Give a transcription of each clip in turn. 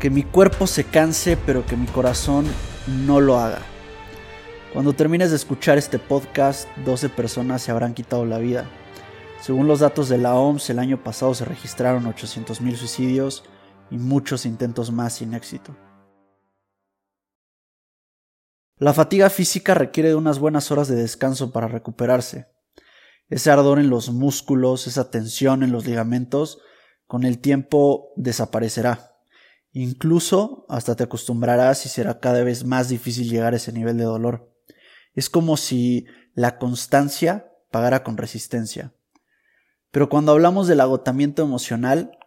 Que mi cuerpo se canse, pero que mi corazón no lo haga. Cuando termines de escuchar este podcast, 12 personas se habrán quitado la vida. Según los datos de la OMS, el año pasado se registraron 800.000 suicidios y muchos intentos más sin éxito. La fatiga física requiere de unas buenas horas de descanso para recuperarse. Ese ardor en los músculos, esa tensión en los ligamentos, con el tiempo desaparecerá. Incluso hasta te acostumbrarás y será cada vez más difícil llegar a ese nivel de dolor. Es como si la constancia pagara con resistencia. Pero cuando hablamos del agotamiento emocional,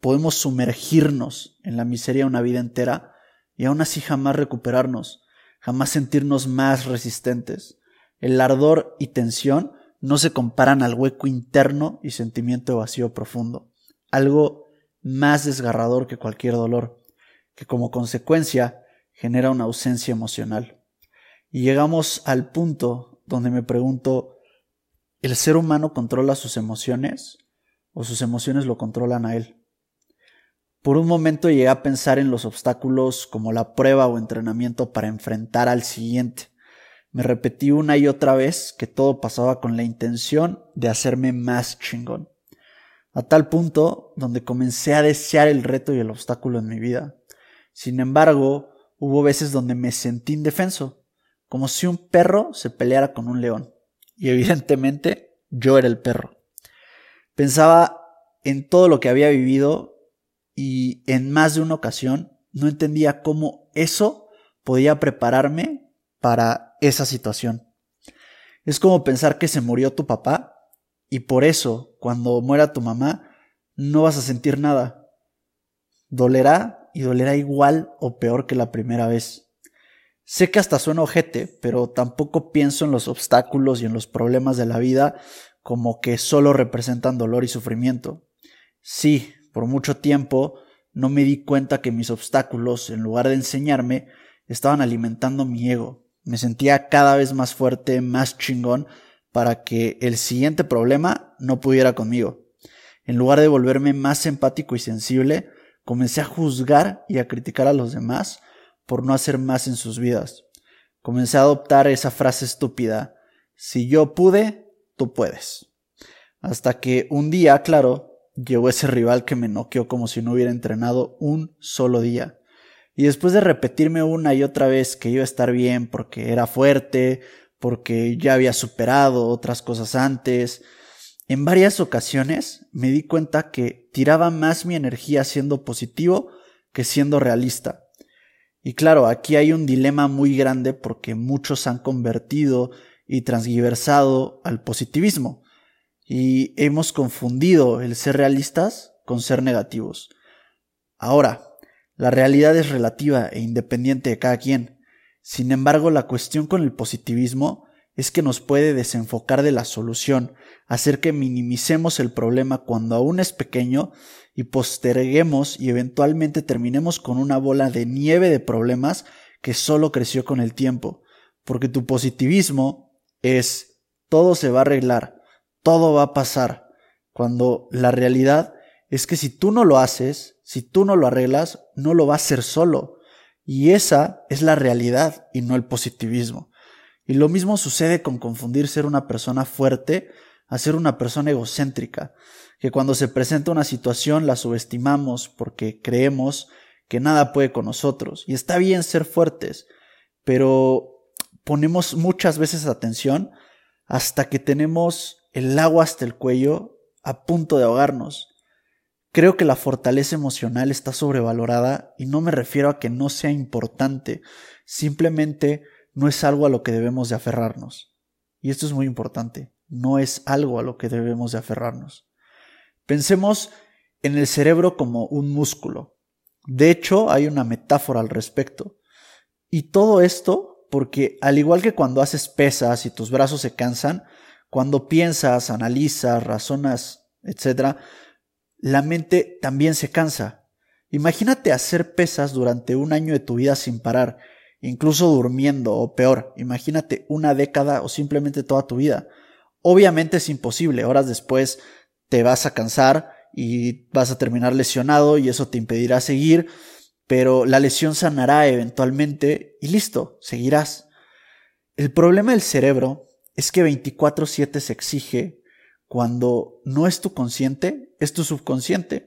podemos sumergirnos en la miseria una vida entera y aún así jamás recuperarnos, jamás sentirnos más resistentes. El ardor y tensión no se comparan al hueco interno y sentimiento de vacío profundo, algo más desgarrador que cualquier dolor, que como consecuencia genera una ausencia emocional. Y llegamos al punto donde me pregunto, ¿El ser humano controla sus emociones o sus emociones lo controlan a él? Por un momento llegué a pensar en los obstáculos como la prueba o entrenamiento para enfrentar al siguiente. Me repetí una y otra vez que todo pasaba con la intención de hacerme más chingón. A tal punto donde comencé a desear el reto y el obstáculo en mi vida. Sin embargo, hubo veces donde me sentí indefenso, como si un perro se peleara con un león y evidentemente yo era el perro. Pensaba en todo lo que había vivido y en más de una ocasión no entendía cómo eso podía prepararme para esa situación. Es como pensar que se murió tu papá y por eso cuando muera tu mamá no vas a sentir nada. Dolerá y dolerá igual o peor que la primera vez. Sé que hasta suena ojete, pero tampoco pienso en los obstáculos y en los problemas de la vida como que solo representan dolor y sufrimiento. Sí, por mucho tiempo no me di cuenta que mis obstáculos, en lugar de enseñarme, estaban alimentando mi ego. Me sentía cada vez más fuerte, más chingón, para que el siguiente problema no pudiera conmigo. En lugar de volverme más empático y sensible, comencé a juzgar y a criticar a los demás por no hacer más en sus vidas. Comencé a adoptar esa frase estúpida, si yo pude, tú puedes. Hasta que un día, claro, llegó ese rival que me noqueó como si no hubiera entrenado un solo día. Y después de repetirme una y otra vez que iba a estar bien porque era fuerte, porque ya había superado otras cosas antes, en varias ocasiones me di cuenta que tiraba más mi energía siendo positivo que siendo realista. Y claro, aquí hay un dilema muy grande porque muchos han convertido y transgiversado al positivismo y hemos confundido el ser realistas con ser negativos. Ahora, la realidad es relativa e independiente de cada quien. Sin embargo, la cuestión con el positivismo es que nos puede desenfocar de la solución, hacer que minimicemos el problema cuando aún es pequeño y posterguemos y eventualmente terminemos con una bola de nieve de problemas que solo creció con el tiempo. Porque tu positivismo es todo se va a arreglar, todo va a pasar, cuando la realidad es que si tú no lo haces, si tú no lo arreglas, no lo va a hacer solo. Y esa es la realidad y no el positivismo. Y lo mismo sucede con confundir ser una persona fuerte a ser una persona egocéntrica que cuando se presenta una situación la subestimamos porque creemos que nada puede con nosotros. Y está bien ser fuertes, pero ponemos muchas veces atención hasta que tenemos el agua hasta el cuello a punto de ahogarnos. Creo que la fortaleza emocional está sobrevalorada y no me refiero a que no sea importante, simplemente no es algo a lo que debemos de aferrarnos. Y esto es muy importante, no es algo a lo que debemos de aferrarnos. Pensemos en el cerebro como un músculo. De hecho, hay una metáfora al respecto. Y todo esto porque al igual que cuando haces pesas y tus brazos se cansan, cuando piensas, analizas, razonas, etc., la mente también se cansa. Imagínate hacer pesas durante un año de tu vida sin parar, incluso durmiendo o peor, imagínate una década o simplemente toda tu vida. Obviamente es imposible, horas después te vas a cansar y vas a terminar lesionado y eso te impedirá seguir. pero la lesión sanará eventualmente y listo, seguirás. El problema del cerebro es que 24/7 se exige cuando no es tu consciente, es tu subconsciente.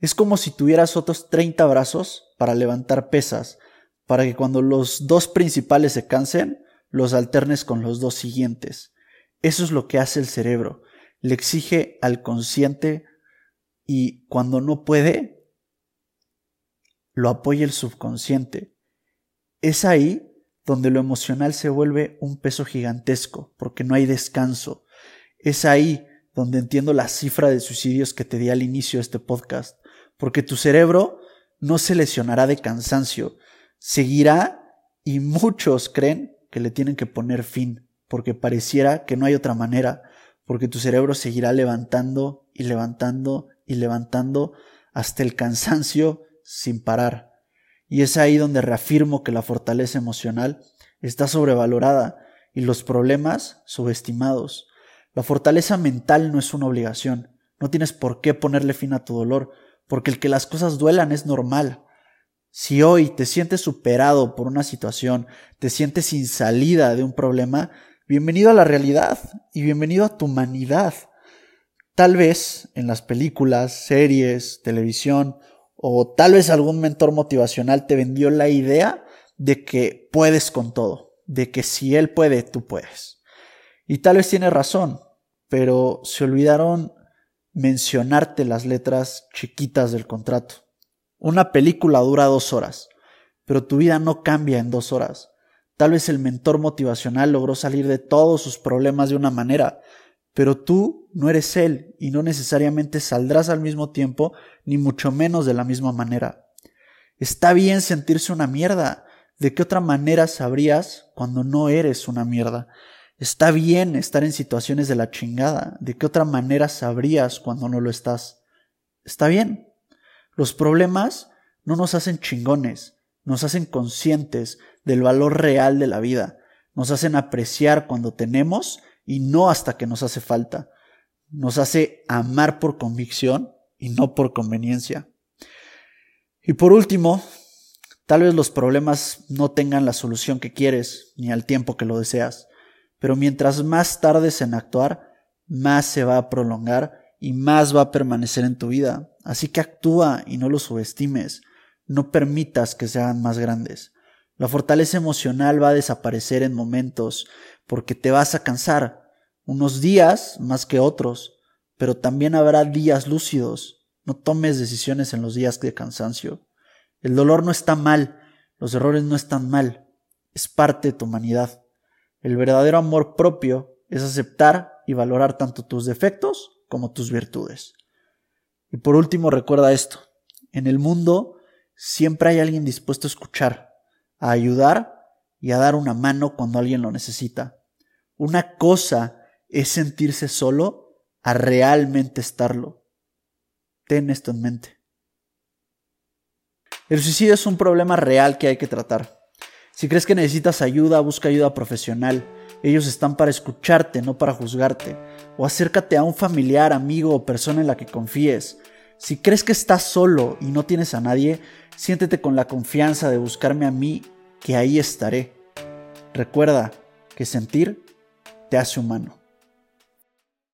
Es como si tuvieras otros 30 brazos para levantar pesas, para que cuando los dos principales se cansen, los alternes con los dos siguientes. Eso es lo que hace el cerebro. Le exige al consciente y cuando no puede, lo apoya el subconsciente. Es ahí donde lo emocional se vuelve un peso gigantesco, porque no hay descanso. Es ahí donde entiendo la cifra de suicidios que te di al inicio de este podcast, porque tu cerebro no se lesionará de cansancio, seguirá y muchos creen que le tienen que poner fin, porque pareciera que no hay otra manera, porque tu cerebro seguirá levantando y levantando y levantando hasta el cansancio sin parar. Y es ahí donde reafirmo que la fortaleza emocional está sobrevalorada y los problemas subestimados. La fortaleza mental no es una obligación, no tienes por qué ponerle fin a tu dolor, porque el que las cosas duelan es normal. Si hoy te sientes superado por una situación, te sientes sin salida de un problema, bienvenido a la realidad y bienvenido a tu humanidad. Tal vez en las películas, series, televisión o tal vez algún mentor motivacional te vendió la idea de que puedes con todo, de que si él puede, tú puedes. Y tal vez tiene razón, pero se olvidaron mencionarte las letras chiquitas del contrato. Una película dura dos horas, pero tu vida no cambia en dos horas. Tal vez el mentor motivacional logró salir de todos sus problemas de una manera, pero tú no eres él y no necesariamente saldrás al mismo tiempo, ni mucho menos de la misma manera. Está bien sentirse una mierda. ¿De qué otra manera sabrías cuando no eres una mierda? Está bien estar en situaciones de la chingada. ¿De qué otra manera sabrías cuando no lo estás? Está bien. Los problemas no nos hacen chingones, nos hacen conscientes del valor real de la vida, nos hacen apreciar cuando tenemos y no hasta que nos hace falta. Nos hace amar por convicción y no por conveniencia. Y por último, tal vez los problemas no tengan la solución que quieres ni al tiempo que lo deseas, pero mientras más tardes en actuar, más se va a prolongar y más va a permanecer en tu vida. Así que actúa y no lo subestimes. No permitas que se hagan más grandes. La fortaleza emocional va a desaparecer en momentos porque te vas a cansar, unos días más que otros, pero también habrá días lúcidos. No tomes decisiones en los días de cansancio. El dolor no está mal, los errores no están mal, es parte de tu humanidad. El verdadero amor propio es aceptar y valorar tanto tus defectos como tus virtudes. Y por último, recuerda esto. En el mundo siempre hay alguien dispuesto a escuchar, a ayudar y a dar una mano cuando alguien lo necesita. Una cosa es sentirse solo a realmente estarlo. Ten esto en mente. El suicidio es un problema real que hay que tratar. Si crees que necesitas ayuda, busca ayuda profesional. Ellos están para escucharte, no para juzgarte. O acércate a un familiar, amigo o persona en la que confíes. Si crees que estás solo y no tienes a nadie, siéntete con la confianza de buscarme a mí, que ahí estaré. Recuerda que sentir te hace humano.